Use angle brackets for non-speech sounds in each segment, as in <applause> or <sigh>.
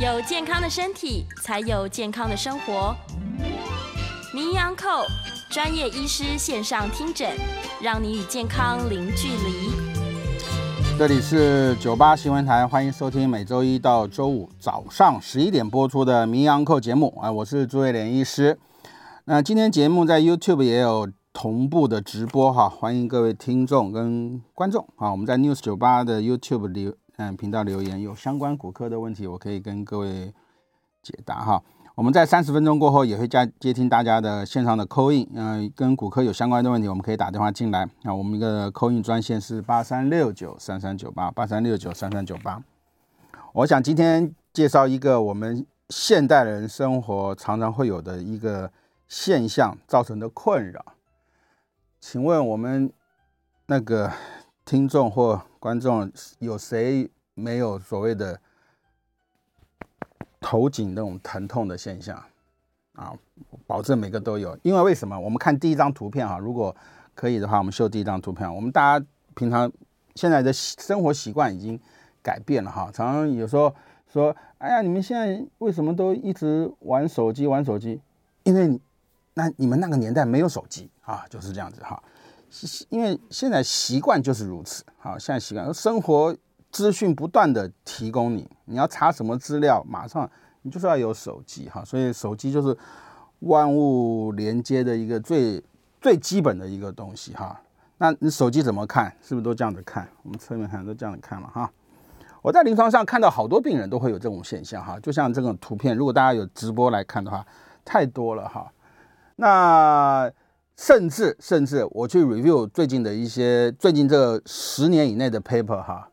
有健康的身体，才有健康的生活。名医昂寇专业医师线上听诊，让你与健康零距离。这里是九八新闻台，欢迎收听每周一到周五早上十一点播出的名医昂寇节目啊，我是朱卫莲医师。那今天节目在 YouTube 也有同步的直播哈，欢迎各位听众跟观众啊，我们在 News 九八的 YouTube 里。嗯，频道留言有相关骨科的问题，我可以跟各位解答哈。我们在三十分钟过后也会加接听大家的线上的扣印嗯，跟骨科有相关的问题，我们可以打电话进来。那我们一个扣印专线是八三六九三三九八八三六九三三九八。我想今天介绍一个我们现代人生活常常会有的一个现象造成的困扰。请问我们那个听众或观众有谁没有所谓的头颈那种疼痛的现象啊？保证每个都有。因为为什么？我们看第一张图片哈，如果可以的话，我们秀第一张图片。我们大家平常现在的生活习惯已经改变了哈，常常有时候说：“哎呀，你们现在为什么都一直玩手机？玩手机？因为那你们那个年代没有手机啊，就是这样子哈。”因为现在习惯就是如此，好，现在习惯生活资讯不断的提供你，你要查什么资料，马上你就是要有手机哈，所以手机就是万物连接的一个最最基本的一个东西哈。那你手机怎么看？是不是都这样子看？我们侧面看都这样子看了哈。我在临床上看到好多病人都会有这种现象哈，就像这种图片，如果大家有直播来看的话，太多了哈。那。甚至甚至，我去 review 最近的一些最近这十年以内的 paper 哈，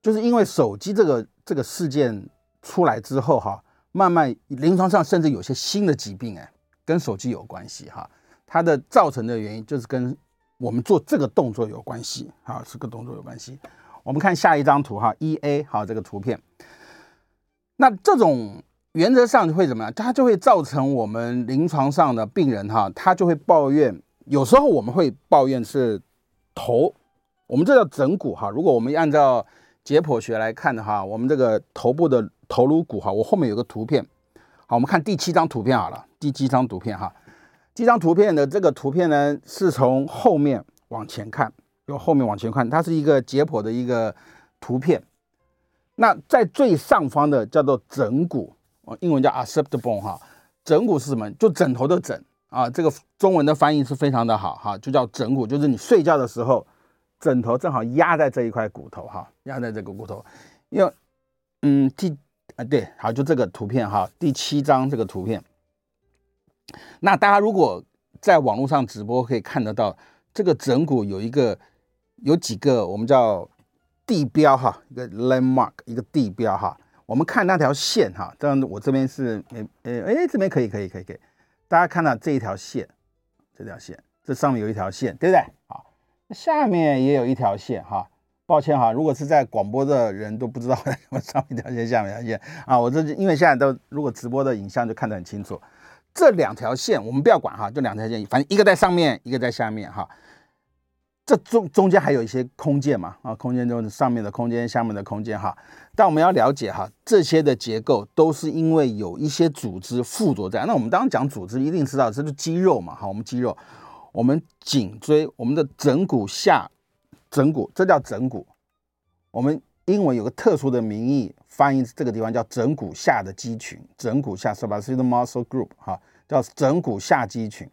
就是因为手机这个这个事件出来之后哈，慢慢临床上甚至有些新的疾病哎，跟手机有关系哈，它的造成的原因就是跟我们做这个动作有关系哈，这个动作有关系。我们看下一张图哈，E A 好这个图片，那这种。原则上会怎么样？它就会造成我们临床上的病人哈，他就会抱怨。有时候我们会抱怨是头，我们这叫枕骨哈。如果我们按照解剖学来看的话，我们这个头部的头颅骨哈，我后面有个图片。好，我们看第七张图片好了。第七张图片哈，这张图片的这个图片呢，是从后面往前看，由后面往前看，它是一个解剖的一个图片。那在最上方的叫做枕骨。英文叫 occipital bone 哈，枕骨是什么？就枕头的枕啊，这个中文的翻译是非常的好哈，就叫枕骨，就是你睡觉的时候，枕头正好压在这一块骨头哈，压在这个骨头。因为嗯，第啊对，好，就这个图片哈，第七张这个图片。那大家如果在网络上直播可以看得到，这个枕骨有一个有几个我们叫地标哈，一个 landmark，一个地标哈。我们看那条线哈，这样我这边是诶诶诶，这边可以可以可以可以，大家看到这一条线，这条线，这上面有一条线，对不对？好，下面也有一条线哈。抱歉哈，如果是在广播的人都不知道我上面一条线，下面一条线啊。我这因为现在都如果直播的影像就看得很清楚，这两条线我们不要管哈，就两条线，反正一个在上面，一个在下面哈。这中中间还有一些空间嘛啊，空间就是上面的空间，下面的空间哈。但我们要了解哈，这些的结构都是因为有一些组织附着在。那我们当然讲组织，一定知道这是肌肉嘛哈。我们肌肉，我们颈椎，我们的枕骨下，枕骨，这叫枕骨。我们英文有个特殊的名义，翻译这个地方叫枕骨下的肌群，枕骨下 s u b a c u l a muscle group 哈，叫枕骨下肌群。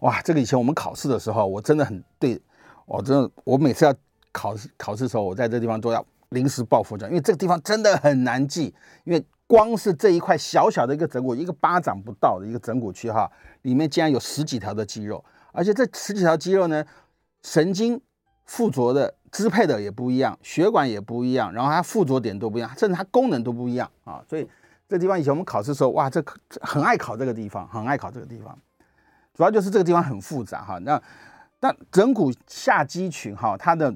哇，这个以前我们考试的时候，我真的很对。我真的，我每次要考试考试的时候，我在这地方都要临时抱佛脚，因为这个地方真的很难记。因为光是这一块小小的一个枕骨，一个巴掌不到的一个枕骨区哈，里面竟然有十几条的肌肉，而且这十几条肌肉呢，神经附着的支配的也不一样，血管也不一样，然后它附着点都不一样，甚至它功能都不一样啊。所以这地方以前我们考试的时候，哇，这很爱考这个地方，很爱考这个地方。主要就是这个地方很复杂哈。那那枕骨下肌群哈，它的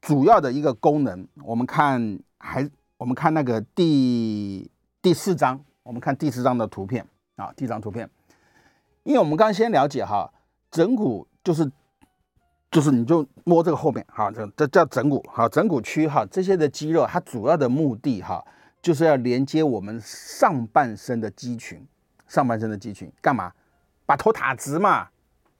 主要的一个功能，我们看还我们看那个第第四章，我们看第四章的图片啊，第一张图片。因为我们刚刚先了解哈，枕骨就是就是你就摸这个后面哈，这这叫枕骨哈，枕骨区哈，这些的肌肉它主要的目的哈，就是要连接我们上半身的肌群，上半身的肌群干嘛？把头打直嘛，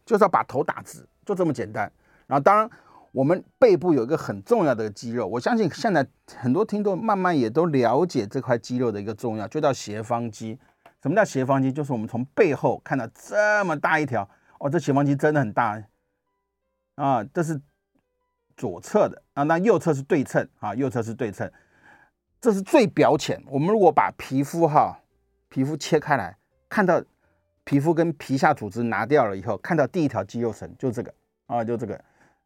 就是要把头打直，就这么简单。然后当然我们背部有一个很重要的肌肉，我相信现在很多听众慢慢也都了解这块肌肉的一个重要，就叫斜方肌。什么叫斜方肌？就是我们从背后看到这么大一条哦，这斜方肌真的很大啊！这是左侧的啊，那右侧是对称啊，右侧是对称。这是最表浅。我们如果把皮肤哈，皮肤切开来，看到皮肤跟皮下组织拿掉了以后，看到第一条肌肉层，就这个啊，就这个，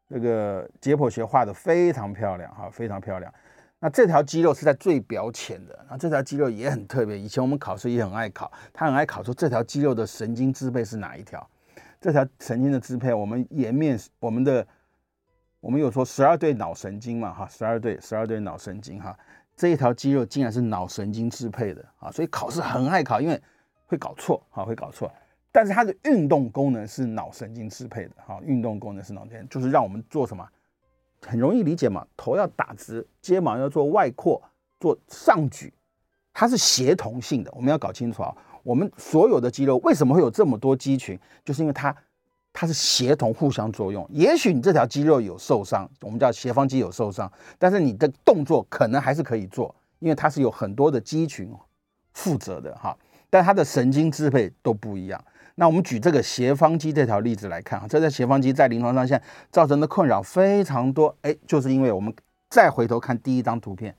这个解剖学画的非常漂亮哈，非常漂亮。那这条肌肉是在最表浅的，那这条肌肉也很特别。以前我们考试也很爱考，他很爱考说这条肌肉的神经支配是哪一条？这条神经的支配，我们颜面我们的我们有说十二对脑神经嘛，哈，十二对十二对脑神经哈，这一条肌肉竟然是脑神经支配的啊，所以考试很爱考，因为会搞错，啊，会搞错。但是它的运动功能是脑神经支配的，哈，运动功能是脑神经，就是让我们做什么？很容易理解嘛，头要打直，肩膀要做外扩，做上举，它是协同性的。我们要搞清楚啊，我们所有的肌肉为什么会有这么多肌群，就是因为它它是协同互相作用。也许你这条肌肉有受伤，我们叫斜方肌有受伤，但是你的动作可能还是可以做，因为它是有很多的肌群负责的哈，但它的神经支配都不一样。那我们举这个斜方肌这条例子来看啊，这条斜方肌在临床上现在造成的困扰非常多，哎，就是因为我们再回头看第一张图片，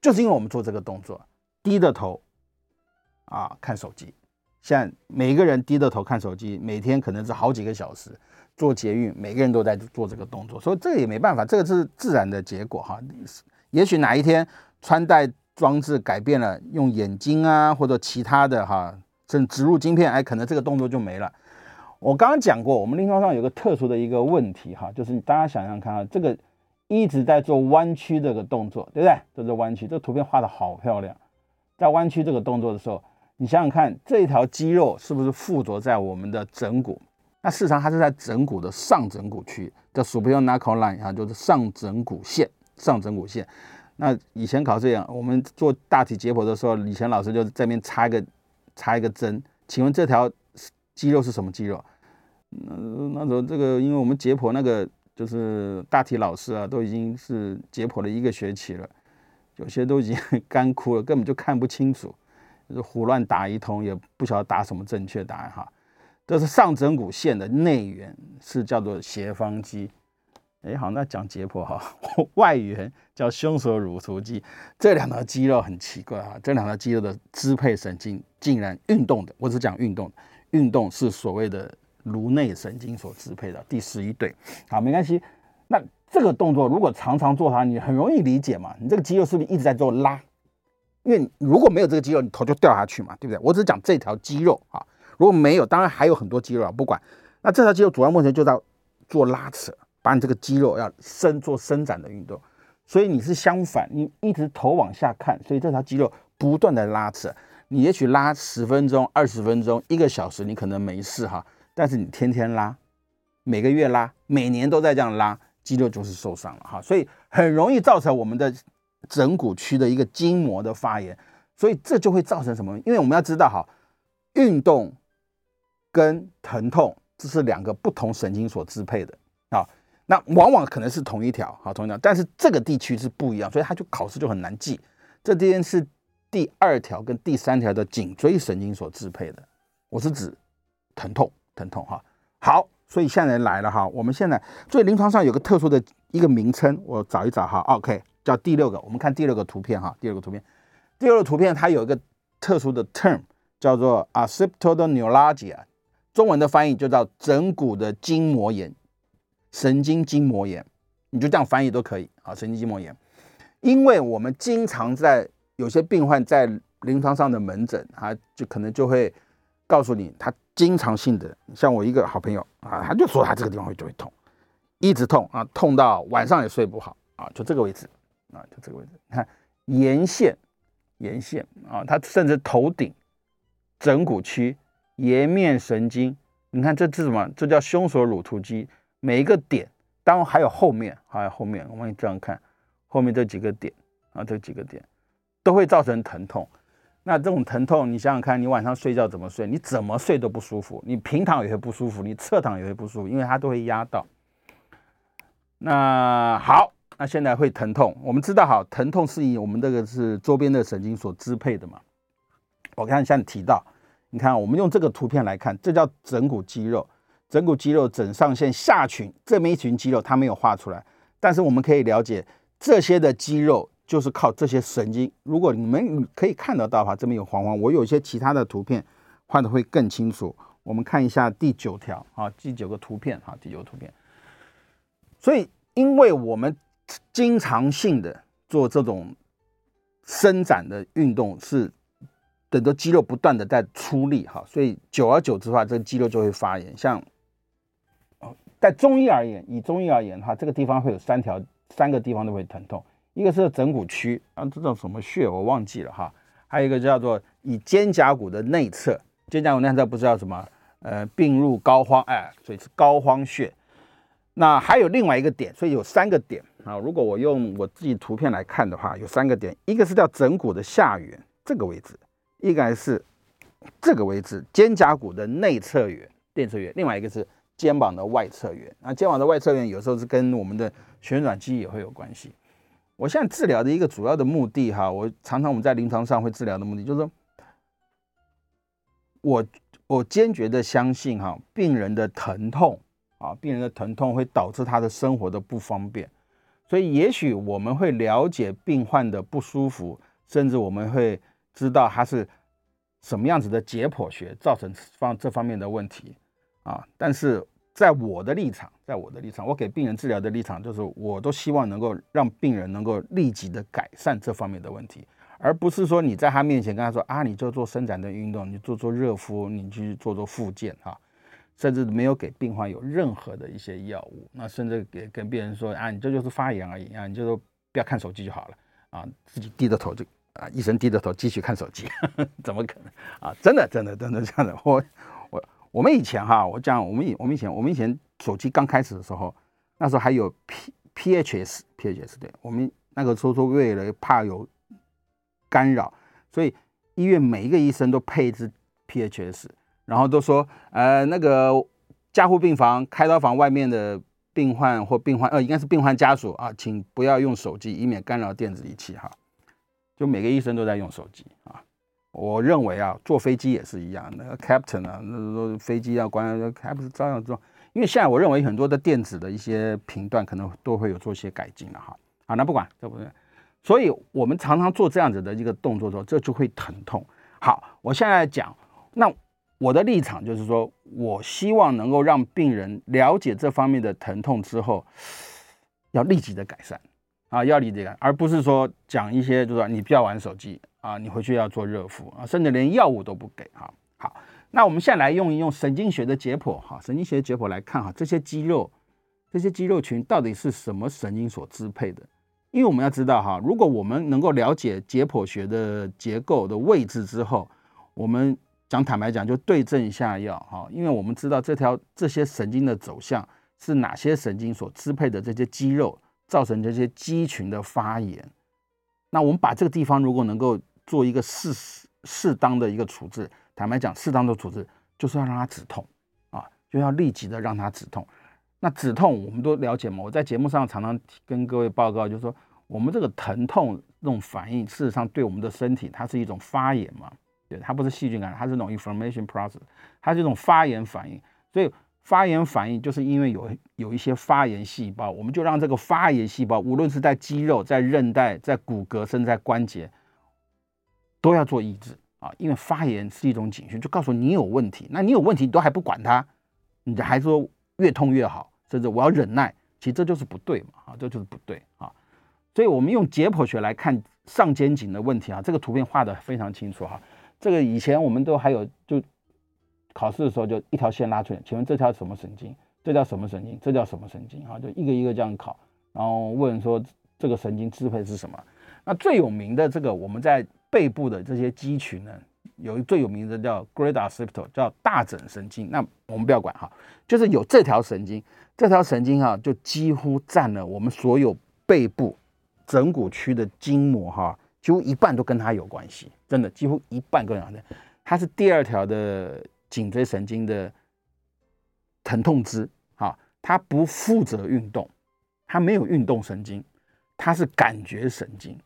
就是因为我们做这个动作，低着头啊看手机，现在每个人低着头看手机，每天可能是好几个小时，做捷运，每个人都在做这个动作，所以这个也没办法，这个是自然的结果哈。也许哪一天穿戴装置改变了，用眼睛啊或者其他的哈。甚至植入晶片，哎，可能这个动作就没了。我刚刚讲过，我们临床上有个特殊的一个问题，哈，就是大家想想看啊，这个一直在做弯曲这个动作，对不对？这是弯曲，这图片画得好漂亮。在弯曲这个动作的时候，你想想看，这条肌肉是不是附着在我们的枕骨？那事实上它是在枕骨的上枕骨区，叫 s u p e r n a c l line 啊，就是上枕骨线，上枕骨线。那以前考试讲，我们做大体解剖的时候，以前老师就在那边插一个。插一个针，请问这条肌肉是什么肌肉？那那时候这个，因为我们解剖那个就是大体老师啊，都已经是解剖了一个学期了，有些都已经 <laughs> 干枯了，根本就看不清楚，就是胡乱打一通，也不晓得打什么正确答案哈。这是上枕骨线的内缘，是叫做斜方肌。哎，好，那讲解剖哈，外缘叫胸锁乳突肌，这两条肌肉很奇怪哈，这两条肌肉的支配神经竟然运动的，我只讲运动，运动是所谓的颅内神经所支配的第十一对，好，没关系。那这个动作如果常常做它，你很容易理解嘛，你这个肌肉是不是一直在做拉？因为如果没有这个肌肉，你头就掉下去嘛，对不对？我只讲这条肌肉啊，如果没有，当然还有很多肌肉啊，不管。那这条肌肉主要目前就在做拉扯。把你这个肌肉要伸做伸展的运动，所以你是相反，你一直头往下看，所以这条肌肉不断的拉扯。你也许拉十分钟、二十分钟、一个小时，你可能没事哈，但是你天天拉，每个月拉，每年都在这样拉，肌肉就是受伤了哈，所以很容易造成我们的枕骨区的一个筋膜的发炎，所以这就会造成什么？因为我们要知道哈，运动跟疼痛这是两个不同神经所支配的啊。那往往可能是同一条，好，同一条，但是这个地区是不一样，所以它就考试就很难记。这边是第二条跟第三条的颈椎神经所支配的，我是指疼痛，疼痛哈。好，所以现在来了哈，我们现在所以临床上有个特殊的一个名称，我找一找哈，OK，叫第六个，我们看第六个图片哈，第六个图片，第六个图片它有一个特殊的 term 叫做 occipital neuralgia，中文的翻译就叫枕骨的筋膜炎。神经筋膜炎，你就这样翻译都可以啊，神经筋膜炎。因为我们经常在有些病患在临床上的门诊啊，就可能就会告诉你，他经常性的，像我一个好朋友啊，他就说他这个地方会就会痛，一直痛啊，痛到晚上也睡不好啊，就这个位置啊，就这个位置，你看沿线，沿线啊，他甚至头顶、枕骨区、颜面神经，你看这是什么？这叫胸锁乳突肌，每一个点，当然还有后面，还有后面，我们这样看。后面这几个点啊，这几个点都会造成疼痛。那这种疼痛，你想想看，你晚上睡觉怎么睡？你怎么睡都不舒服。你平躺也会不舒服，你侧躺也会不舒服，因为它都会压到。那好，那现在会疼痛。我们知道，好，疼痛是以我们这个是周边的神经所支配的嘛。我看像你提到，你看我们用这个图片来看，这叫枕骨肌肉，枕骨肌肉枕上腺下群这么一群肌肉，它没有画出来，但是我们可以了解。这些的肌肉就是靠这些神经。如果你们可以看得到的话，这边有黄黄。我有一些其他的图片画的会更清楚。我们看一下第九条啊，第九个图片哈，第九个图片。所以，因为我们经常性的做这种伸展的运动，是等着肌肉不断的在出力哈，所以久而久之的话，这个肌肉就会发炎。像在中医而言，以中医而言哈，这个地方会有三条。三个地方都会疼痛，一个是枕骨区啊，这叫什么穴我忘记了哈，还有一个叫做以肩胛骨的内侧，肩胛骨内侧不知道什么，呃，病入膏肓，哎，所以是膏肓穴。那还有另外一个点，所以有三个点啊。如果我用我自己图片来看的话，有三个点，一个是叫枕骨的下缘这个位置，一个是这个位置肩胛骨的内侧缘，内侧缘，另外一个是肩膀的外侧缘。那肩膀的外侧缘有时候是跟我们的旋转肌也会有关系。我现在治疗的一个主要的目的，哈，我常常我们在临床上会治疗的目的，就是说，我我坚决的相信，哈，病人的疼痛啊，病人的疼痛会导致他的生活的不方便。所以，也许我们会了解病患的不舒服，甚至我们会知道他是什么样子的解剖学造成方这方面的问题啊，但是。在我的立场，在我的立场，我给病人治疗的立场就是，我都希望能够让病人能够立即的改善这方面的问题，而不是说你在他面前跟他说啊，你就做伸展的运动，你做做热敷，你去做做复健哈，甚至没有给病患有任何的一些药物，那甚至给跟病人说啊，你这就是发炎而已啊，你就说不要看手机就好了啊，自己低着头就啊，医生低着头继续看手机，<laughs> 怎么可能啊？真的真的真的这样的我。我们以前哈，我讲我们以我们以前我们以前手机刚开始的时候，那时候还有 P PHS PHS 对，我们那个时候说为了怕有干扰，所以医院每一个医生都配一支 PHS，然后都说呃那个加护病房开刀房外面的病患或病患呃应该是病患家属啊，请不要用手机，以免干扰电子仪器哈，就每个医生都在用手机啊。我认为啊，坐飞机也是一样，那 captain 啊，那飞机要关，还不是照样做。因为现在我认为很多的电子的一些频段可能都会有做一些改进了哈。好，那不管对不对？所以我们常常做这样子的一个动作的时候，这就会疼痛。好，我现在讲，那我的立场就是说，我希望能够让病人了解这方面的疼痛之后，要立即的改善啊，要立即改，而不是说讲一些就是说你不要玩手机。啊，你回去要做热敷啊，甚至连药物都不给哈。好，那我们现在来用一用神经学的解剖哈，神经学的解剖来看哈，这些肌肉，这些肌肉群到底是什么神经所支配的？因为我们要知道哈，如果我们能够了解解剖学的结构的位置之后，我们讲坦白讲就对症下药哈，因为我们知道这条这些神经的走向是哪些神经所支配的这些肌肉造成这些肌群的发炎，那我们把这个地方如果能够做一个适适当的一个处置，坦白讲，适当的处置就是要让它止痛啊，就要立即的让它止痛。那止痛我们都了解嘛，我在节目上常常跟各位报告，就是说我们这个疼痛这种反应，事实上对我们的身体它是一种发炎嘛，对，它不是细菌感染，它是一种 inflammation process，它是一种发炎反应。所以发炎反应就是因为有有一些发炎细胞，我们就让这个发炎细胞，无论是在肌肉、在韧带、在骨骼，甚至在关节。都要做抑制啊，因为发炎是一种警讯，就告诉你有问题。那你有问题，你都还不管它，你还说越痛越好，甚至我要忍耐，其实这就是不对嘛，啊，这就是不对啊。所以我们用解剖学来看上肩颈的问题啊，这个图片画得非常清楚哈。这个以前我们都还有就考试的时候就一条线拉出来，请问这条什么神经？这叫什么神经？这叫什么神经？啊，就一个一个这样考，然后问说这个神经支配是什么？那最有名的这个我们在背部的这些肌群呢，有一最有名的叫 great occipital，叫大枕神经。那我们不要管哈，就是有这条神经，这条神经哈就几乎占了我们所有背部枕骨区的筋膜哈，几乎一半都跟它有关系，真的几乎一半跟它的。它是第二条的颈椎神经的疼痛支，哈，它不负责运动，它没有运动神经，它是感觉神经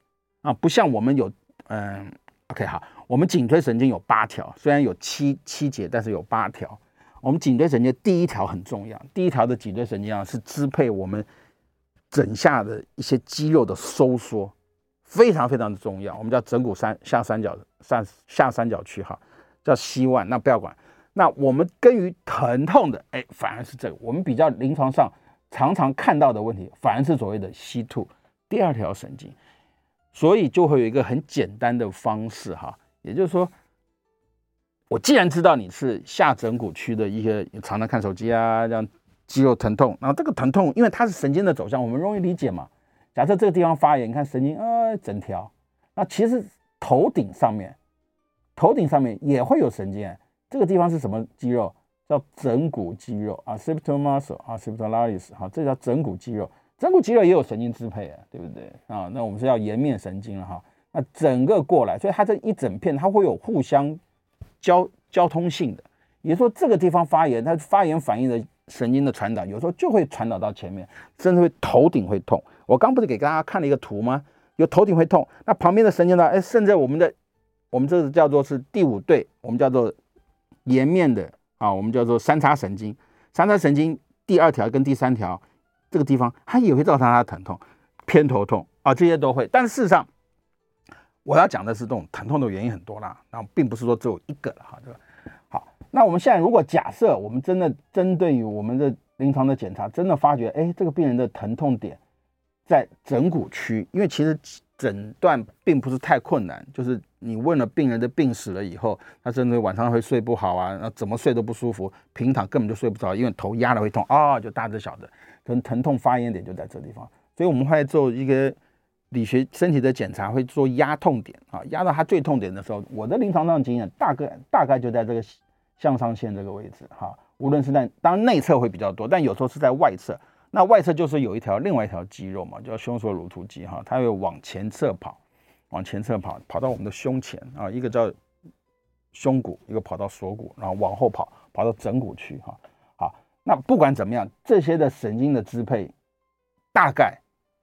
啊，不像我们有，嗯，OK 好，我们颈椎神经有八条，虽然有七七节，但是有八条。我们颈椎神经第一条很重要，第一条的颈椎神经啊是支配我们。枕下的一些肌肉的收缩非常非常的重要，我们叫枕骨三下三角上下三角区哈，叫 C1。那不要管，那我们根于疼痛的，哎，反而是这个，我们比较临床上常常看到的问题，反而是所谓的 C2 第二条神经，所以就会有一个很简单的方式哈，也就是说，我既然知道你是下枕骨区的一些常常看手机啊这样。肌肉疼痛，然后这个疼痛，因为它是神经的走向，我们容易理解嘛。假设这个地方发炎，你看神经，呃，整条。那其实头顶上面，头顶上面也会有神经。这个地方是什么肌肉？叫枕骨肌肉啊，occipital muscle 啊，occipitalis 好，这叫枕骨肌肉。枕骨肌肉也有神经支配啊，对不对啊？那我们是要颜面神经了哈。那整个过来，所以它这一整片它会有互相交交通性的。也就是说，这个地方发炎，它发炎反应的。神经的传导有时候就会传导到前面，甚至会头顶会痛。我刚不是给大家看了一个图吗？有头顶会痛，那旁边的神经呢？哎，甚至我们的我们这个叫做是第五对，我们叫做颜面的啊，我们叫做三叉神经。三叉神经第二条跟第三条这个地方，它也会造成它的疼痛，偏头痛啊，这些都会。但事实上，我要讲的是这种疼痛的原因很多啦，那并不是说只有一个了哈，对吧？好那我们现在如果假设我们真的针对于我们的临床的检查，真的发觉，哎，这个病人的疼痛点在枕骨区，因为其实诊断并不是太困难，就是你问了病人的病史了以后，他真的晚上会睡不好啊，那怎么睡都不舒服，平躺根本就睡不着，因为头压了会痛啊、就大致晓得，可能疼痛发炎点就在这地方，所以我们会做一个理学身体的检查，会做压痛点啊，压到他最痛点的时候，我的临床上经验大概大概就在这个。向上线这个位置，哈，无论是在当然内侧会比较多，但有时候是在外侧。那外侧就是有一条另外一条肌肉嘛，叫胸锁乳突肌，哈，它会往前侧跑，往前侧跑，跑到我们的胸前啊，一个叫胸骨，一个跑到锁骨，然后往后跑，跑到枕骨区，哈，那不管怎么样，这些的神经的支配大概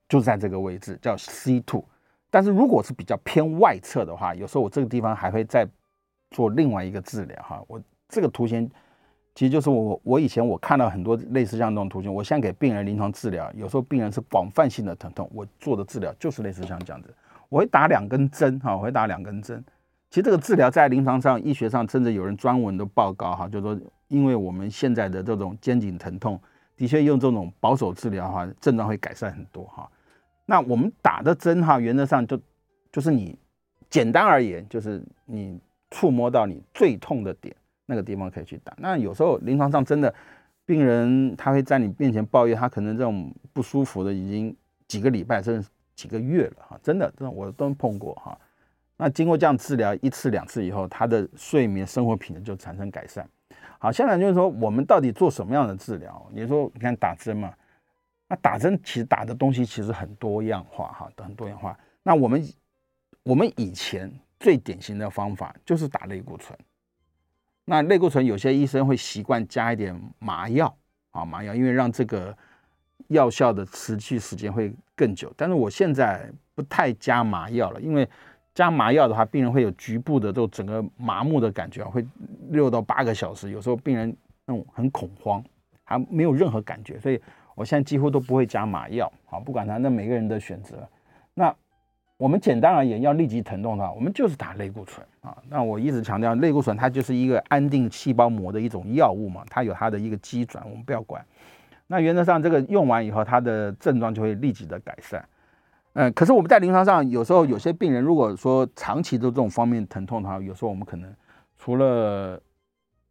就在这个位置，叫 C2。但是如果是比较偏外侧的话，有时候我这个地方还会再做另外一个治疗，哈，我。这个图形其实就是我我以前我看到很多类似像这种图形，我现在给病人临床治疗，有时候病人是广泛性的疼痛，我做的治疗就是类似像这样子，我会打两根针哈，我会打两根针。其实这个治疗在临床上、医学上，甚至有人专门的报告哈，就说，因为我们现在的这种肩颈疼痛，的确用这种保守治疗哈，症状会改善很多哈。那我们打的针哈，原则上就就是你简单而言，就是你触摸到你最痛的点。那个地方可以去打。那有时候临床上真的，病人他会在你面前抱怨，他可能这种不舒服的已经几个礼拜甚至几个月了哈，真的，这种我都碰过哈。那经过这样治疗一次两次以后，他的睡眠生活品质就产生改善。好，现在就是说我们到底做什么样的治疗？你说你看打针嘛，那打针其实打的东西其实很多样化哈，很多样化。那我们我们以前最典型的方法就是打类固醇。那类固醇有些医生会习惯加一点麻药啊，麻药，因为让这个药效的持续时间会更久。但是我现在不太加麻药了，因为加麻药的话，病人会有局部的这种整个麻木的感觉啊，会六到八个小时，有时候病人那种很恐慌，还没有任何感觉，所以我现在几乎都不会加麻药啊，不管他那每个人的选择。那我们简单而言，要立即疼痛的话，我们就是打类固醇啊。那我一直强调，类固醇它就是一个安定细胞膜的一种药物嘛，它有它的一个机转，我们不要管。那原则上这个用完以后，它的症状就会立即的改善。嗯，可是我们在临床上有时候有些病人如果说长期的这种方面疼痛的话，有时候我们可能除了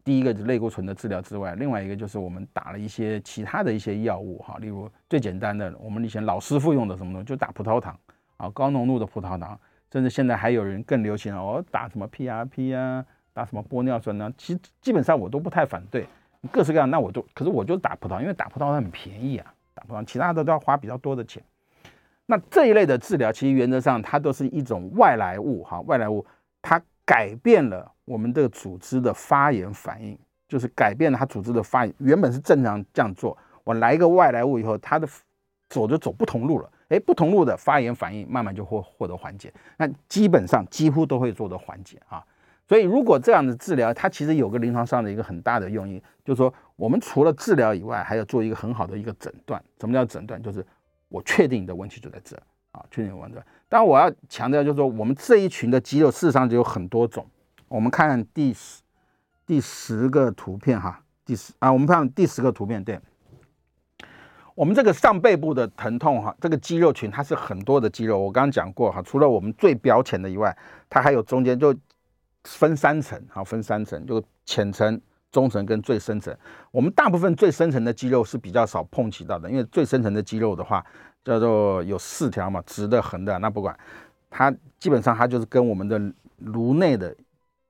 第一个是类固醇的治疗之外，另外一个就是我们打了一些其他的一些药物哈，例如最简单的我们以前老师傅用的什么东西，就打葡萄糖啊，高浓度的葡萄糖，甚至现在还有人更流行哦，打什么 PRP 啊，打什么玻尿酸呢？其实基本上我都不太反对，各式各样，那我就可是我就打葡萄，因为打葡萄糖很便宜啊，打葡萄，其他的都要花比较多的钱。那这一类的治疗，其实原则上它都是一种外来物哈，外来物它改变了我们这个组织的发炎反应，就是改变了它组织的发炎，原本是正常这样做，我来一个外来物以后，它的走就走不同路了，哎，不同路的发炎反应慢慢就会获得缓解，那基本上几乎都会做得缓解啊。所以如果这样的治疗，它其实有个临床上的一个很大的用意，就是说我们除了治疗以外，还要做一个很好的一个诊断。什么叫诊断？就是我确定你的问题就在这啊，确定有问题。但我要强调，就是说我们这一群的肌肉事实上就有很多种。我们看第十第十个图片哈，第十啊，我们看第十个图片，对，我们这个上背部的疼痛哈，这个肌肉群它是很多的肌肉。我刚刚讲过哈，除了我们最表浅的以外，它还有中间就分三层，好，分三层，就浅层。中层跟最深层，我们大部分最深层的肌肉是比较少碰起到的，因为最深层的肌肉的话，叫做有四条嘛，直的、横的，那不管，它基本上它就是跟我们的颅内的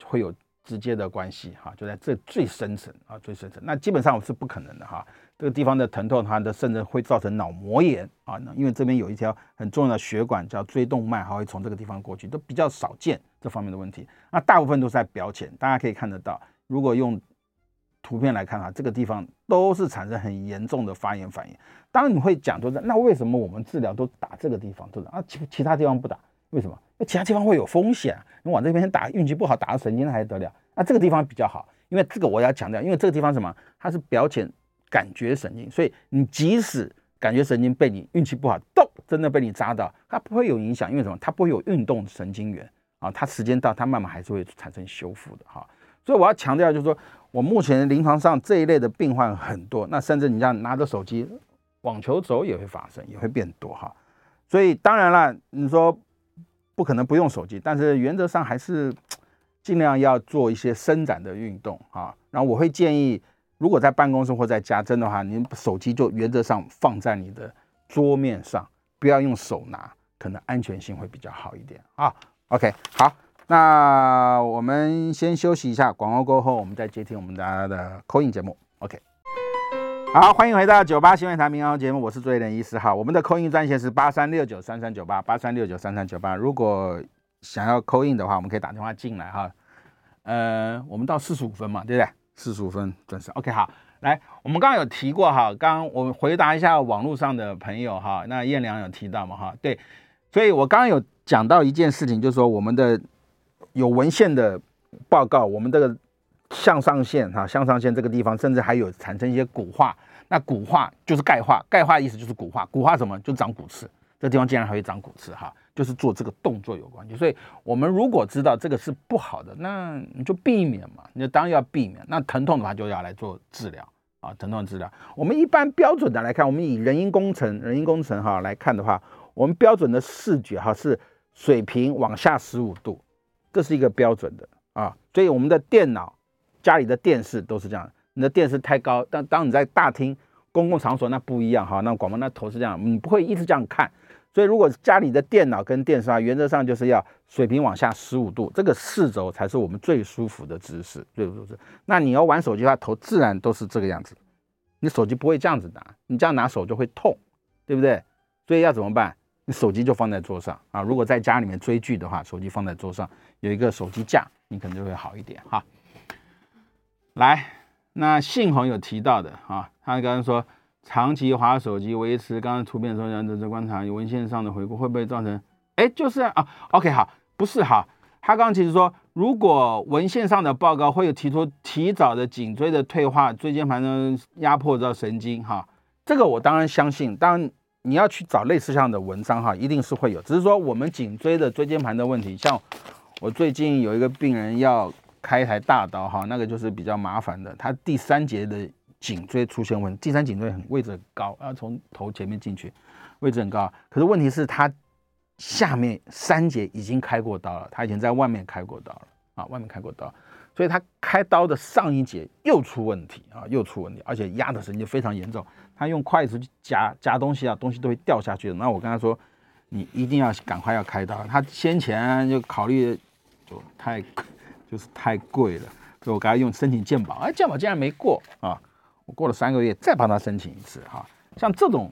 会有直接的关系哈，就在这最深层啊，最深层，那基本上是不可能的哈，这个地方的疼痛它的甚至会造成脑膜炎啊，因为这边有一条很重要的血管叫椎动脉，还会从这个地方过去，都比较少见这方面的问题，那大部分都是在表浅，大家可以看得到，如果用图片来看啊，这个地方都是产生很严重的发炎反应。当然你会讲，就是那为什么我们治疗都打这个地方，对吧？啊，其其他地方不打，为什么？因为其他地方会有风险。你往这边打，运气不好打到神经还得了？那这个地方比较好，因为这个我要强调，因为这个地方什么？它是表浅感觉神经，所以你即使感觉神经被你运气不好，咚，真的被你扎到，它不会有影响，因为什么？它不会有运动神经元啊，它时间到，它慢慢还是会产生修复的哈。所以我要强调就是说。我目前临床上这一类的病患很多，那甚至你这样拿着手机网球肘也会发生，也会变多哈。所以当然了，你说不可能不用手机，但是原则上还是尽量要做一些伸展的运动啊。然后我会建议，如果在办公室或在家，真的话，你手机就原则上放在你的桌面上，不要用手拿，可能安全性会比较好一点啊。OK，好。那我们先休息一下，广告过后我们再接听我们大家的 call in 节目。OK，好，欢迎回到九八新闻台民谣节目，我是卓奕仁医师哈。我们的 call in 专线是八三六九三三九八八三六九三三九八。如果想要 call in 的话，我们可以打电话进来哈。呃，我们到四十五分嘛，对不对？四十五分准时。OK，好，来，我们刚刚有提过哈，刚刚我们回答一下网络上的朋友哈。那燕良有提到嘛哈？对，所以我刚刚有讲到一件事情，就是说我们的。有文献的报告，我们这个向上线哈，向上线这个地方甚至还有产生一些骨化。那骨化就是钙化，钙化意思就是骨化。骨化什么？就长骨刺。这地方竟然还会长骨刺哈，就是做这个动作有关系。所以我们如果知道这个是不好的，那你就避免嘛，你就当然要避免。那疼痛的话就要来做治疗啊，疼痛治疗。我们一般标准的来看，我们以人因工程、人因工程哈来看的话，我们标准的视觉哈是水平往下十五度。这是一个标准的啊，所以我们的电脑、家里的电视都是这样。你的电视太高，但当你在大厅、公共场所那不一样哈，那广播那头是这样，你不会一直这样看。所以如果家里的电脑跟电视啊，原则上就是要水平往下十五度，这个四轴才是我们最舒服的姿势，最舒服姿势。那你要玩手机的话，头自然都是这个样子。你手机不会这样子拿，你这样拿手就会痛，对不对？所以要怎么办？手机就放在桌上啊。如果在家里面追剧的话，手机放在桌上。有一个手机架，你可能就会好一点哈。来，那信宏有提到的啊，他刚刚说长期滑手机维持刚刚图片中这样的观察，有文献上的回顾会不会造成？哎，就是啊，OK 好，不是哈。他刚刚其实说，如果文献上的报告会有提出提早的颈椎的退化，椎间盘呢压迫到神经哈，这个我当然相信。当然你要去找类似这样的文章哈，一定是会有，只是说我们颈椎的椎间盘的问题，像。我最近有一个病人要开一台大刀哈，那个就是比较麻烦的。他第三节的颈椎出现问题，第三颈椎很位置很高，要从头前面进去，位置很高。可是问题是他下面三节已经开过刀了，他以前在外面开过刀了啊，外面开过刀，所以他开刀的上一节又出问题啊，又出问题，而且压的神经非常严重。他用筷子去夹夹东西啊，东西都会掉下去的。那我跟他说，你一定要赶快要开刀。他先前就考虑就太就是太贵了。所以我给他用申请健保，哎，健保竟然没过啊！我过了三个月再帮他申请一次哈。像这种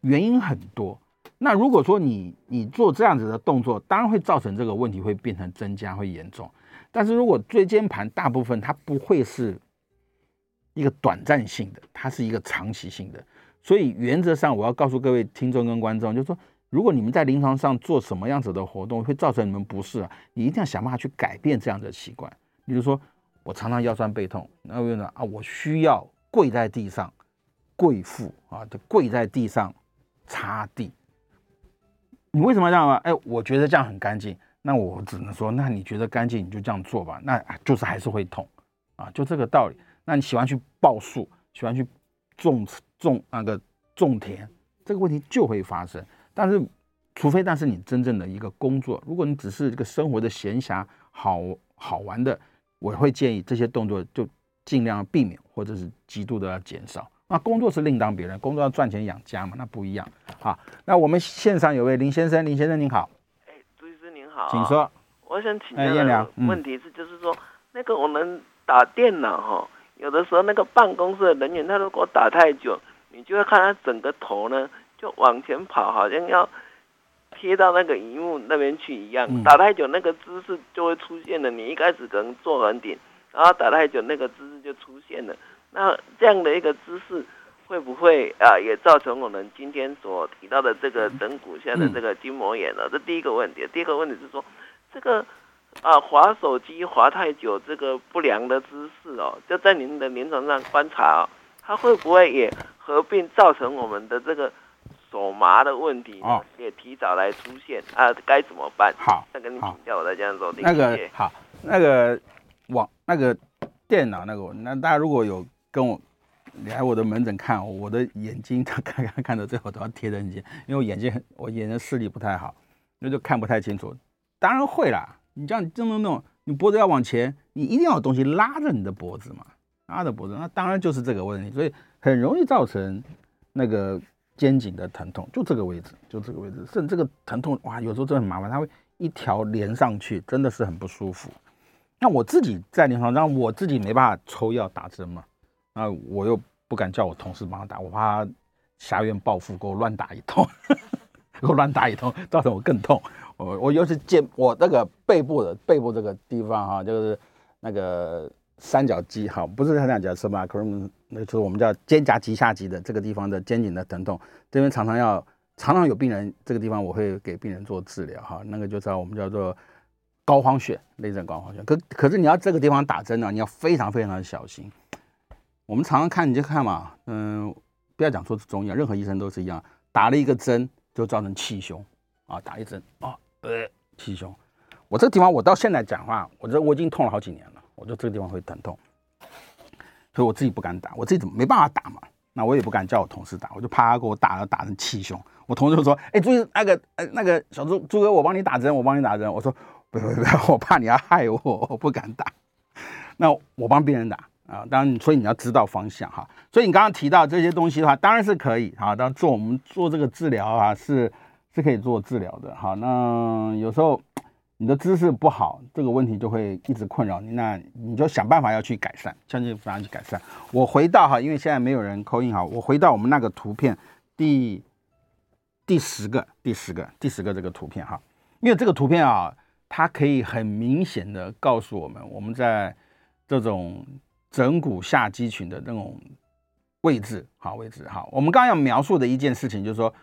原因很多。那如果说你你做这样子的动作，当然会造成这个问题会变成增加，会严重。但是如果椎间盘大部分它不会是一个短暂性的，它是一个长期性的。所以原则上我要告诉各位听众跟观众，就是说，如果你们在临床上做什么样子的活动会造成你们不适啊，你一定要想办法去改变这样的习惯。比如说。我常常腰酸背痛，那为呢啊，我需要跪在地上，跪腹啊，就跪在地上擦地。你为什么这样啊？哎，我觉得这样很干净。那我只能说，那你觉得干净，你就这样做吧。那就是还是会痛啊，就这个道理。那你喜欢去抱树，喜欢去种种那个种田，这个问题就会发生。但是，除非但是你真正的一个工作，如果你只是这个生活的闲暇，好好玩的。我会建议这些动作就尽量避免，或者是极度的要减少。那工作是另当别论，工作要赚钱养家嘛，那不一样。好，那我们线上有位林先生，林先生您好。哎，朱医师您好，请说。我想请教一下问题是，就是说、嗯、那个我们打电脑哈，有的时候那个办公室的人员他如果打太久，你就会看他整个头呢就往前跑，好像要。贴到那个荧幕那边去一样，打太久那个姿势就会出现了。你一开始可能坐很顶，然后打太久那个姿势就出现了。那这样的一个姿势会不会啊也造成我们今天所提到的这个枕骨下的这个筋膜炎呢？这第一个问题。第二个问题是说，这个啊滑手机滑太久这个不良的姿势哦，就在您的临床上观察哦，它会不会也合并造成我们的这个？手麻的问题哦，也提早来出现啊，该怎么办？好，再跟你请教，我再这样做。那个好，那个网那个电脑那个，那大家如果有跟我来我的门诊看，我的眼睛他 <laughs> 看看看到最后都要贴得很紧，因为我眼睛很我眼睛视力不太好，那就看不太清楚。当然会啦，你这样这么弄，你脖子要往前，你一定要有东西拉着你的脖子嘛，拉着脖子，那当然就是这个问题，所以很容易造成那个。肩颈的疼痛就这个位置，就这个位置，甚至这个疼痛哇，有时候真的很麻烦，它会一条连上去，真的是很不舒服。那我自己在临床上，我自己没办法抽药打针嘛，那我又不敢叫我同事帮他打，我怕他挟怨报复，给我乱打一通，<laughs> 给我乱打一通，造成我更痛。我我尤其肩，我那个背部的背部这个地方哈，就是那个。三角肌哈，不是三角肌是吧？可能那就是我们叫肩胛肌下肌的这个地方的肩颈的疼痛，这边常常要常常有病人这个地方我会给病人做治疗哈，那个就叫我们叫做膏肓穴，内诊膏肓穴。可可是你要这个地方打针呢，你要非常非常的小心。我们常常看你就看嘛，嗯，不要讲说是中医啊，任何医生都是一样，打了一个针就造成气胸啊，打一针啊，呃，气胸。我这个地方我到现在讲话，我这我已经痛了好几年了。我就这个地方会疼痛，所以我自己不敢打，我自己怎么没办法打嘛？那我也不敢叫我同事打，我就怕他给我打了打成气胸。我同事就说：“哎，朱那个，呃，那个小朱朱哥，我帮你打针，我帮你打针。”我说：“不不不，<laughs> 我怕你要害我，<laughs> 我不敢打。”那我帮病人打啊，当然，所以你要知道方向哈。所以你刚刚提到这些东西的话，当然是可以啊。当做我们做这个治疗啊，是是可以做治疗的。好，那有时候。你的姿势不好，这个问题就会一直困扰你。那你就想办法要去改善，想尽办法去改善。我回到哈，因为现在没有人 call in 哈，我回到我们那个图片第第十个、第十个、第十个这个图片哈，因为这个图片啊，它可以很明显的告诉我们，我们在这种枕骨下肌群的那种位置，好位置哈。我们刚刚要描述的一件事情就是说，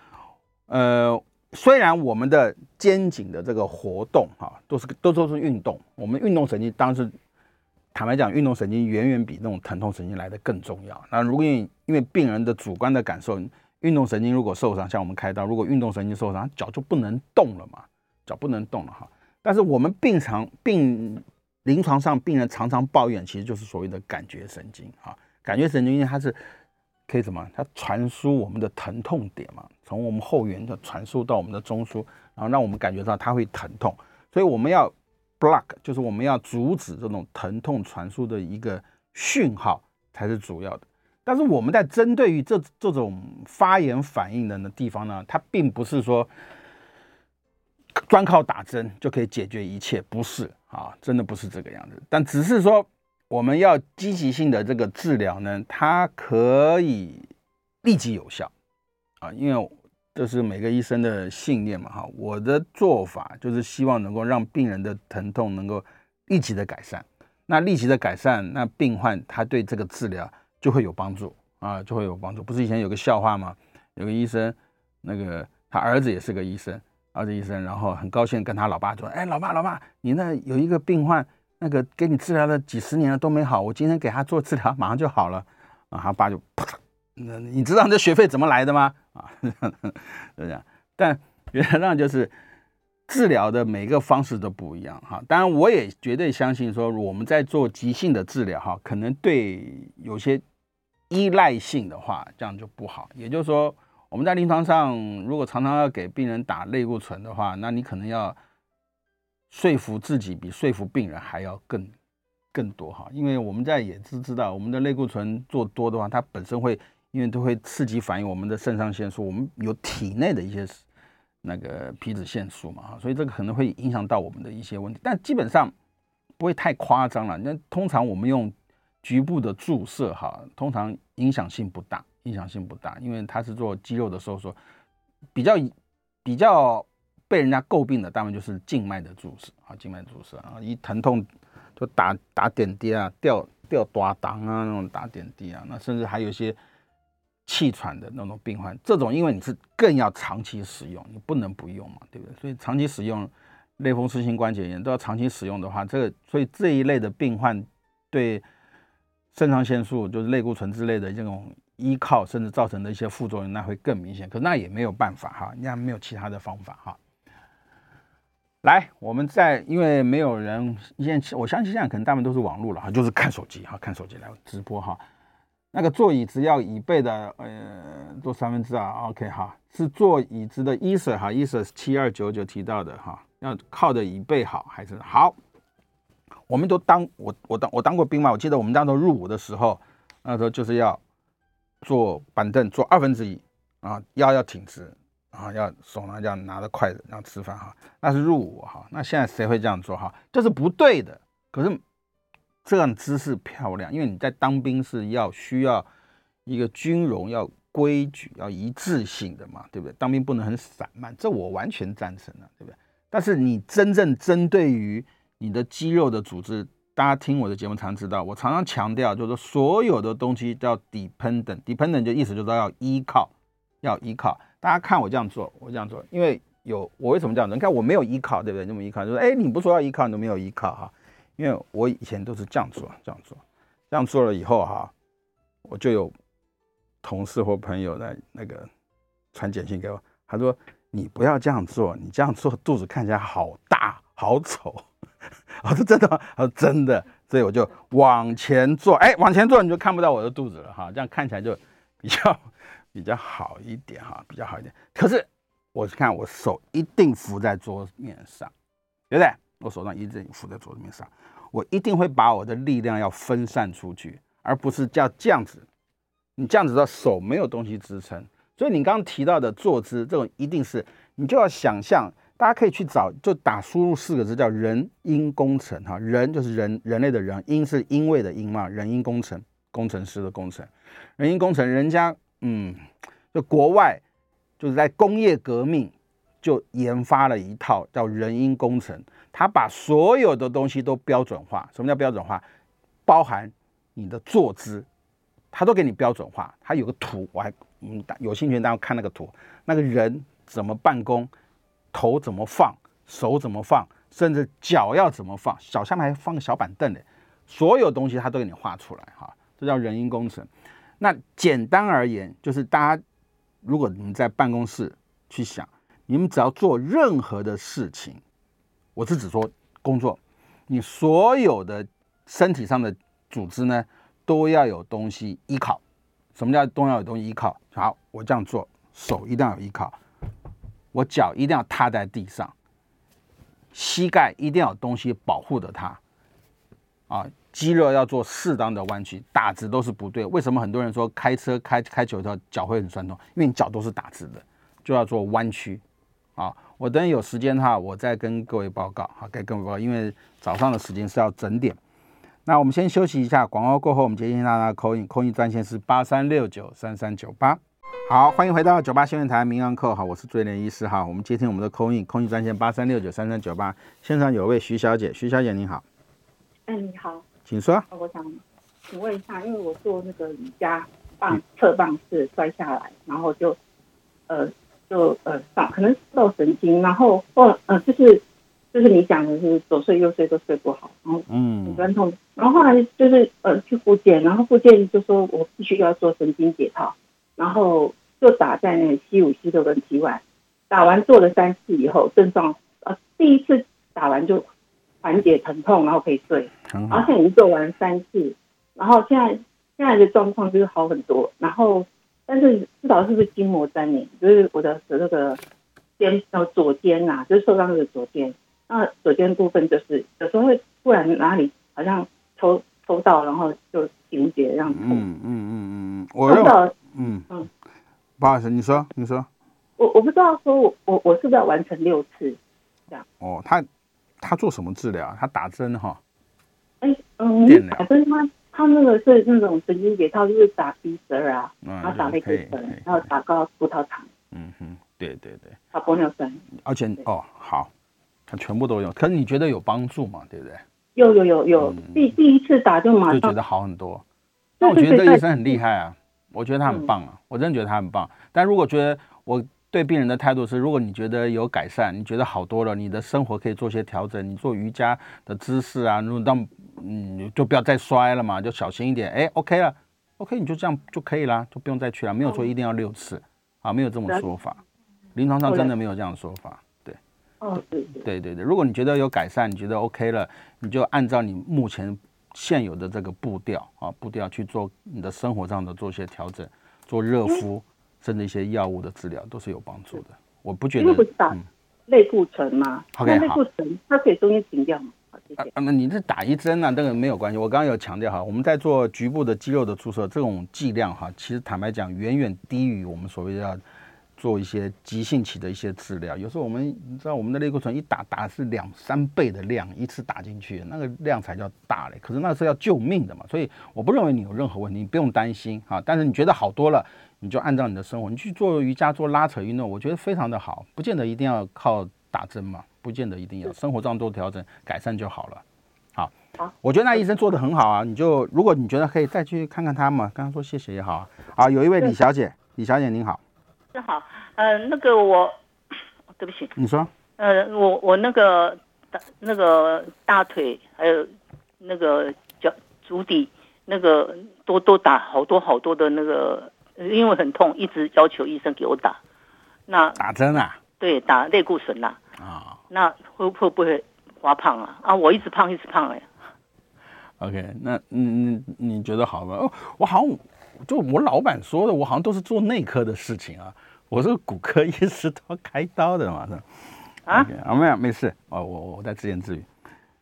呃。虽然我们的肩颈的这个活动哈，都是都都是运动，我们运动神经当然是坦白讲，运动神经远远比那种疼痛神经来的更重要。那如果因为病人的主观的感受，运动神经如果受伤，像我们开刀，如果运动神经受伤，脚就不能动了嘛，脚不能动了哈。但是我们病床病临床上病人常常抱怨，其实就是所谓的感觉神经啊，感觉神经因为它是可以什么？它传输我们的疼痛点嘛，从我们后缘的传输到我们的中枢，然后让我们感觉到它会疼痛。所以我们要 block，就是我们要阻止这种疼痛传输的一个讯号才是主要的。但是我们在针对于这这种发炎反应的地方呢，它并不是说专靠打针就可以解决一切，不是啊，真的不是这个样子。但只是说。我们要积极性的这个治疗呢，它可以立即有效啊，因为这是每个医生的信念嘛哈。我的做法就是希望能够让病人的疼痛能够立即的改善，那立即的改善，那病患他对这个治疗就会有帮助啊，就会有帮助。不是以前有个笑话吗？有个医生，那个他儿子也是个医生，儿子医生，然后很高兴跟他老爸说：“哎，老爸，老爸，你那有一个病患。”那个给你治疗了几十年了都没好，我今天给他做治疗，马上就好了 <laughs> 啊！他爸就啪，那你知道这学费怎么来的吗？<laughs> 啊，是这样。但原来上就是治疗的每个方式都不一样哈。当然，我也绝对相信说我们在做急性的治疗哈，可能对有些依赖性的话，这样就不好。也就是说，我们在临床上如果常常要给病人打类固醇的话，那你可能要。说服自己比说服病人还要更更多哈，因为我们在也知知道，我们的类固醇做多的话，它本身会因为都会刺激反应我们的肾上腺素，我们有体内的一些那个皮质腺素嘛哈，所以这个可能会影响到我们的一些问题，但基本上不会太夸张了。那通常我们用局部的注射哈，通常影响性不大，影响性不大，因为它是做肌肉的收缩，比较比较。被人家诟病的，当然就是静脉的注射啊，静脉注射啊，一疼痛就打打点滴啊，吊吊大档啊，那种打点滴啊，那甚至还有一些气喘的那种病患，这种因为你是更要长期使用，你不能不用嘛，对不对？所以长期使用类风湿性关节炎都要长期使用的话，这个所以这一类的病患对肾上腺素就是类固醇之类的这种依靠，甚至造成的一些副作用，那会更明显。可那也没有办法哈，那没有其他的方法哈。来，我们在因为没有人现在，我相信现在可能大部分都是网络了哈，就是看手机哈，看手机来直播哈。那个坐椅子要椅背的，呃，坐三分之二，OK 哈，是坐椅子的医生哈，医生七二九九提到的哈，要靠的椅背好还是好？我们都当我我当我当过兵嘛，我记得我们当时入伍的时候，那时候就是要坐板凳坐二分之一啊，腰要挺直。啊，要手呢这样拿着筷子然后吃饭哈，那是入伍哈。那现在谁会这样做哈？这是不对的。可是这样姿势漂亮，因为你在当兵是要需要一个军容要规矩要一致性的嘛，对不对？当兵不能很散漫，这我完全赞成的，对不对？但是你真正针对于你的肌肉的组织，大家听我的节目常知道，我常常强调就是说所有的东西都要 dependent，dependent 就意思就是要依靠，要依靠。大家看我这样做，我这样做，因为有我为什么这样做？你看我没有依靠，对不对？那么依靠就是，哎，你不说要依靠，你都没有依靠哈。因为我以前都是这样做，这样做，这样做了以后哈，我就有同事或朋友在那个传简讯给我，他说你不要这样做，你这样做肚子看起来好大好丑。<laughs> 我说真的吗？他说真的，所以我就往前坐，哎，往前坐你就看不到我的肚子了哈，这样看起来就比较。比较好一点哈，比较好一点。可是我看我手一定扶在桌面上，对不对？我手上一定扶在桌面上，我一定会把我的力量要分散出去，而不是叫这样子。你这样子的手没有东西支撑，所以你刚刚提到的坐姿这种一定是你就要想象，大家可以去找，就打输入四个字叫人因工程哈，人就是人人类的人，因是因为的因嘛，人因工程，工程师的工程，人因工程，人家。嗯，就国外就是在工业革命就研发了一套叫人因工程，他把所有的东西都标准化。什么叫标准化？包含你的坐姿，他都给你标准化。他有个图，我还嗯，有兴趣大家看那个图，那个人怎么办公，头怎么放，手怎么放，甚至脚要怎么放，脚下面还放个小板凳的，所有东西他都给你画出来哈，这叫人因工程。那简单而言，就是大家，如果你们在办公室去想，你们只要做任何的事情，我是指说工作，你所有的身体上的组织呢，都要有东西依靠。什么叫都要有东西依靠？好，我这样做，手一定要有依靠，我脚一定要踏在地上，膝盖一定要有东西保护着它。啊，肌肉要做适当的弯曲，打直都是不对。为什么很多人说开车开开久了脚会很酸痛？因为你脚都是打直的，就要做弯曲。啊，我等有时间哈，我再跟各位报告。好，该跟各位报告，因为早上的时间是要整点。那我们先休息一下，广告过后，我们接听大家的 call in，call in 专线是八三六九三三九八。好，欢迎回到九八新闻台民安扣，好，我是追连医师哈，我们接听我们的 call in，call in 专线八三六九三三九八。现场有位徐小姐，徐小姐您好。哎，你好，请说。我想请问一下，因为我做那个瑜伽棒侧棒式摔下来，然后就呃就呃上可能受神经，然后或呃就是就是你讲的是左睡右睡都睡不好，然后嗯很酸痛，然后后来就是呃去复健，然后复健就说我必须要做神经解套，然后就打在那个 C 五 C 六跟 T 1，打完做了三次以后症状呃第一次打完就。缓解疼痛，然后可以睡。然后现在已经做完三次，然后现在现在的状况就是好很多。然后，但是不知道是不是筋膜粘连，就是我的的那个肩呃左肩啊，就是受伤的左肩。那左肩部分就是有时候会突然哪里好像抽抽到，然后就停结这样子。嗯嗯嗯嗯嗯，我不知道。嗯嗯，不好意思，你说你说。我我不知道说我我我是不是要完成六次这样？哦，他。他做什么治疗？他打针哈？哎，嗯，打针他他那个是那种神经解套，就是打鼻舌啊，然后打类固醇，然后打高葡萄糖。嗯哼，对对对。打玻尿酸。而且哦，好，他全部都有。可是你觉得有帮助吗？对不对？有有有有，第第一次打就马上就觉得好很多。那我觉得这医生很厉害啊，我觉得他很棒啊，我真的觉得他很棒。但如果觉得我。对病人的态度是：如果你觉得有改善，你觉得好多了，你的生活可以做些调整，你做瑜伽的姿势啊，如果当嗯，就不要再摔了嘛，就小心一点。哎，OK 了，OK，你就这样就可以了，就不用再去了。没有说一定要六次啊，没有这种说法，临床上真的没有这样的说法。对，哦，对对对对，如果你觉得有改善，你觉得 OK 了，你就按照你目前现有的这个步调啊，步调去做你的生活上的做些调整，做热敷。甚至一些药物的治疗都是有帮助的，我不觉得。因为不是打类固醇吗？OK，类固醇它可以中间停掉吗？好，谢谢。啊，那你这打一针啊，这个没有关系。我刚刚有强调哈，我们在做局部的肌肉的注射，这种剂量哈，其实坦白讲，远远低于我们所谓要做一些急性期的一些治疗。有时候我们你知道，我们的类固醇一打打是两三倍的量，一次打进去，那个量才叫大嘞。可是那是要救命的嘛，所以我不认为你有任何问题，你不用担心哈。但是你觉得好多了。你就按照你的生活，你去做瑜伽、做拉扯运动，我觉得非常的好，不见得一定要靠打针嘛，不见得一定要生活上多调整改善就好了。好，好，我觉得那医生做的很好啊，你就如果你觉得可以再去看看他嘛，刚刚说谢谢也好啊。好，有一位李小姐，李小姐您好，你好，呃，那个我，对不起，你说，呃，我我那个大那个大腿还有那个脚足底。那个都都打好多好多的那个，因为很痛，一直要求医生给我打。那打针啊？对，打类固醇呐。啊。哦、那会会不会发胖啊？啊，我一直胖，一直胖哎。OK，那你你，你觉得好吗？哦，我好像就我老板说的，我好像都是做内科的事情啊。我是骨科医师，都要开刀的嘛。啊？Okay, 啊，没有，没事。哦，我我在自言自语。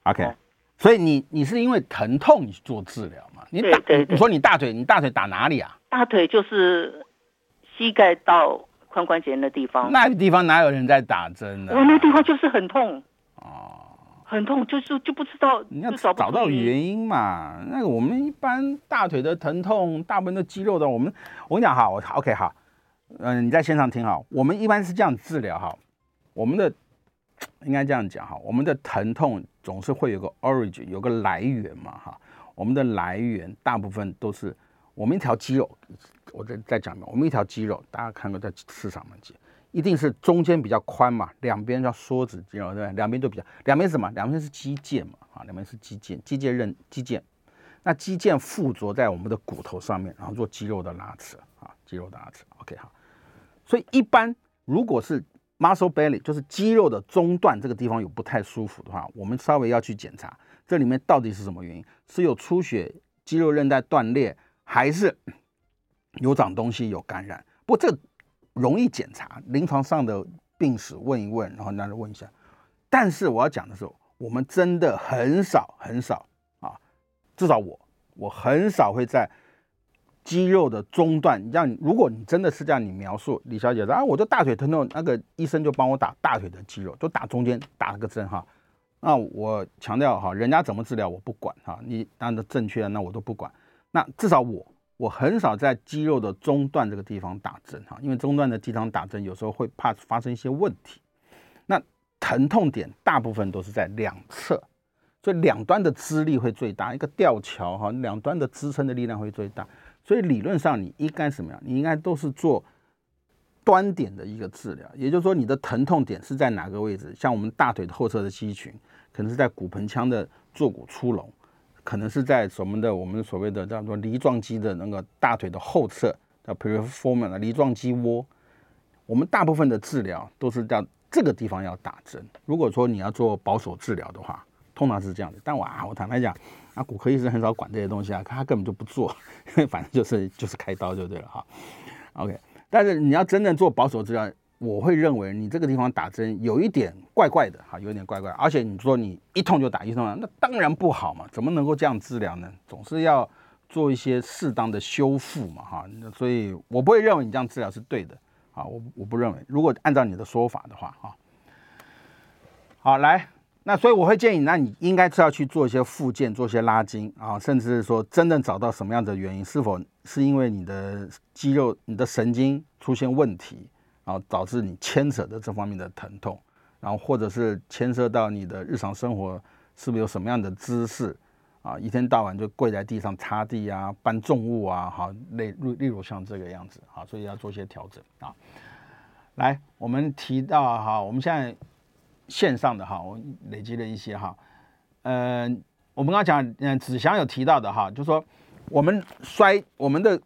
OK。哦所以你你是因为疼痛你去做治疗嘛？你打对对对，你说你大腿，你大腿打哪里啊？大腿就是膝盖到髋关节的地方。那个地方哪有人在打针呢？我那地方就是很痛哦，很痛，就是就不知道你要找找到原因嘛。那个我们一般大腿的疼痛，大部分的肌肉的，我们我跟你讲哈，我 OK 哈，嗯、呃，你在现场听好，我们一般是这样治疗哈，我们的。应该这样讲哈，我们的疼痛总是会有个 origin，有个来源嘛哈。我们的来源大部分都是我们一条肌肉，我再再讲一遍，我们一条肌肉，大家看过在市场上讲，一定是中间比较宽嘛，两边叫梭子肌肉，对不对？两边都比较，两边什么？两边是肌腱嘛，啊，两边是肌腱，肌腱韧肌腱，那肌腱附着在我们的骨头上面，然后做肌肉的拉扯啊，肌肉的拉扯，OK 好。所以一般如果是 Muscle belly 就是肌肉的中段这个地方有不太舒服的话，我们稍微要去检查这里面到底是什么原因，是有出血肌肉韧带断裂，还是有长东西有感染。不过这容易检查，临床上的病史问一问，然后那就问一下。但是我要讲的是，我们真的很少很少啊，至少我我很少会在肌肉的中段，让如果你真的是这样，你描述李小姐说啊，我就大腿疼痛，那个医生就帮我打大腿的肌肉，就打中间打了个针哈。那我强调哈，人家怎么治疗我不管哈，你按照正确的那我都不管。那至少我我很少在肌肉的中段这个地方打针哈，因为中段的地方打针有时候会怕发生一些问题。那疼痛点大部分都是在两侧，所以两端的支力会最大，一个吊桥哈，两端的支撑的力量会最大。所以理论上你应该什么样？你应该都是做端点的一个治疗，也就是说你的疼痛点是在哪个位置？像我们大腿后侧的肌群。可能是在骨盆腔的坐骨出隆，可能是在什么的我们所谓的叫做梨状肌的那个大腿的后侧叫 piriform 的梨状肌窝。我们大部分的治疗都是在这个地方要打针。如果说你要做保守治疗的话，通常是这样的。但我啊，我坦白讲，啊，骨科医生很少管这些东西啊，他根本就不做，因 <laughs> 为反正就是就是开刀就对了哈。OK，但是你要真正做保守治疗。我会认为你这个地方打针有一点怪怪的哈，有一点怪怪，而且你说你一痛就打一痛，那当然不好嘛，怎么能够这样治疗呢？总是要做一些适当的修复嘛哈，所以我不会认为你这样治疗是对的啊，我我不认为。如果按照你的说法的话哈，好来，那所以我会建议，那你应该是要去做一些复健，做一些拉筋啊，甚至是说真正找到什么样的原因，是否是因为你的肌肉、你的神经出现问题。然后导致你牵扯的这方面的疼痛，然后或者是牵涉到你的日常生活，是不是有什么样的姿势啊？一天到晚就跪在地上擦地啊，搬重物啊，好，例例如像这个样子啊，所以要做一些调整啊。来，我们提到哈，我们现在线上的哈，我累积了一些哈，嗯、呃，我们刚刚讲，嗯，子祥有提到的哈，就是说我们摔我们的。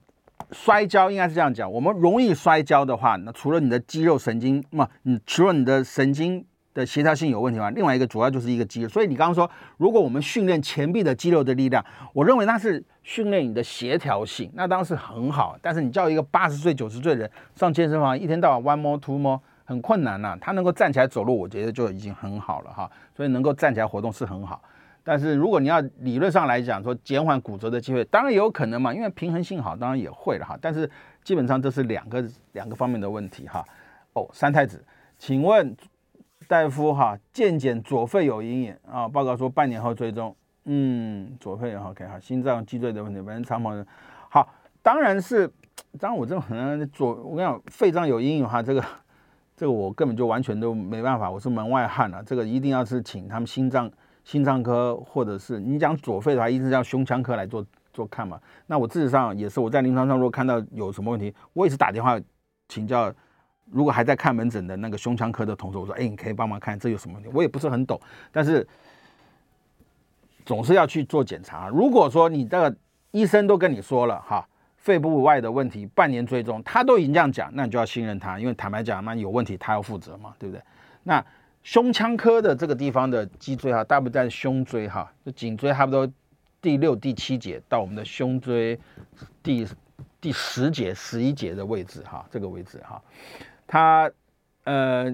摔跤应该是这样讲，我们容易摔跤的话，那除了你的肌肉神经，嘛你除了你的神经的协调性有问题的话，另外一个主要就是一个肌肉。所以你刚刚说，如果我们训练前臂的肌肉的力量，我认为那是训练你的协调性，那当然是很好。但是你叫一个八十岁、九十岁的人上健身房，一天到晚 one more two more，很困难呐、他能够站起来走路，我觉得就已经很好了哈。所以能够站起来活动是很好。但是如果你要理论上来讲说减缓骨折的机会，当然有可能嘛，因为平衡性好，当然也会了哈。但是基本上这是两个两个方面的问题哈。哦，三太子，请问大夫哈，健检左肺有阴影啊？报告说半年后追踪，嗯，左肺 OK 哈，心脏脊椎的问题，反正长跑人好，当然是，当然我这种可能左，我跟你讲，肺脏有阴影哈，这个这个我根本就完全都没办法，我是门外汉了，这个一定要是请他们心脏。心脏科，或者是你讲左肺的话，一直叫胸腔科来做做看嘛。那我事实上也是，我在临床上如果看到有什么问题，我也是打电话请教。如果还在看门诊的那个胸腔科的同事，我说：“哎，你可以帮忙看这有什么问题？”我也不是很懂，但是总是要去做检查。如果说你这个医生都跟你说了哈，肺部外的问题，半年追踪，他都已经这样讲，那你就要信任他，因为坦白讲，那有问题他要负责嘛，对不对？那。胸腔科的这个地方的脊椎哈，大部分在胸椎哈，就颈椎差不多第六、第七节到我们的胸椎第第十节、十一节的位置哈，这个位置哈，它呃，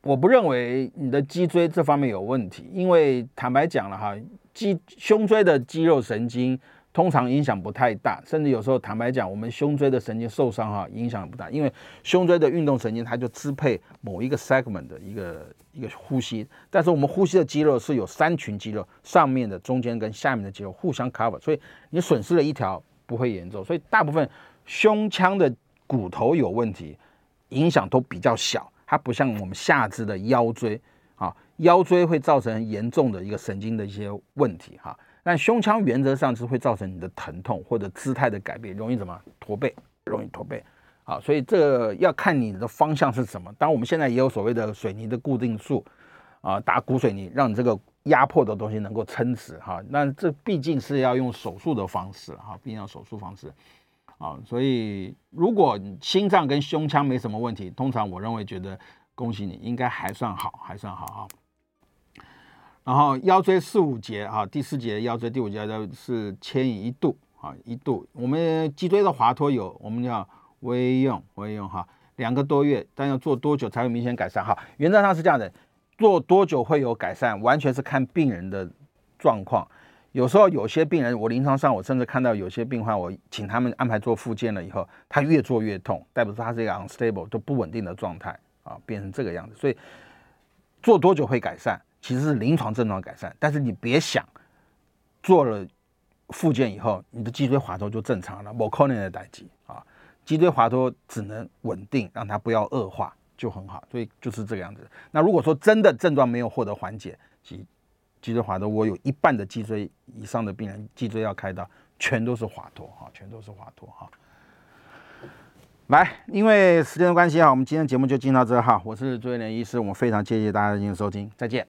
我不认为你的脊椎这方面有问题，因为坦白讲了哈，肌胸椎的肌肉神经。通常影响不太大，甚至有时候坦白讲，我们胸椎的神经受伤哈，影响不大，因为胸椎的运动神经它就支配某一个 segment 的一个一个呼吸，但是我们呼吸的肌肉是有三群肌肉，上面的、中间跟下面的肌肉互相 cover，所以你损失了一条不会严重，所以大部分胸腔的骨头有问题，影响都比较小，它不像我们下肢的腰椎啊，腰椎会造成严重的一个神经的一些问题哈。但胸腔原则上是会造成你的疼痛或者姿态的改变，容易怎么驼背，容易驼背，好，所以这要看你的方向是什么。当然我们现在也有所谓的水泥的固定术，啊，打骨水泥，让你这个压迫的东西能够撑直，哈，那这毕竟是要用手术的方式，哈，毕竟要手术方式，啊，所以如果心脏跟胸腔没什么问题，通常我认为觉得恭喜你，应该还算好，还算好，哈。然后腰椎四五节啊，第四节腰椎，第五节都是牵引一度啊，一度。我们脊椎的滑脱有，我们叫微用微用哈，两个多月，但要做多久才会明显改善？哈，原则上是这样的，做多久会有改善，完全是看病人的状况。有时候有些病人，我临床上我甚至看到有些病患，我请他们安排做复健了以后，他越做越痛，代表说他是一个 unstable 都不稳定的状态啊，变成这个样子。所以做多久会改善，其实是临床症状改善。但是你别想做了复健以后，你的脊椎滑脱就正常了，没可能的代志啊。脊椎滑脱只能稳定，让它不要恶化就很好。所以就是这个样子。那如果说真的症状没有获得缓解，脊脊椎滑脱，我有一半的脊椎以上的病人，脊椎要开刀，全都是滑脱哈，全都是滑脱哈。来，因为时间的关系啊，我们今天节目就进到这哈。我是朱元连医师，我们非常谢谢大家的收听，再见。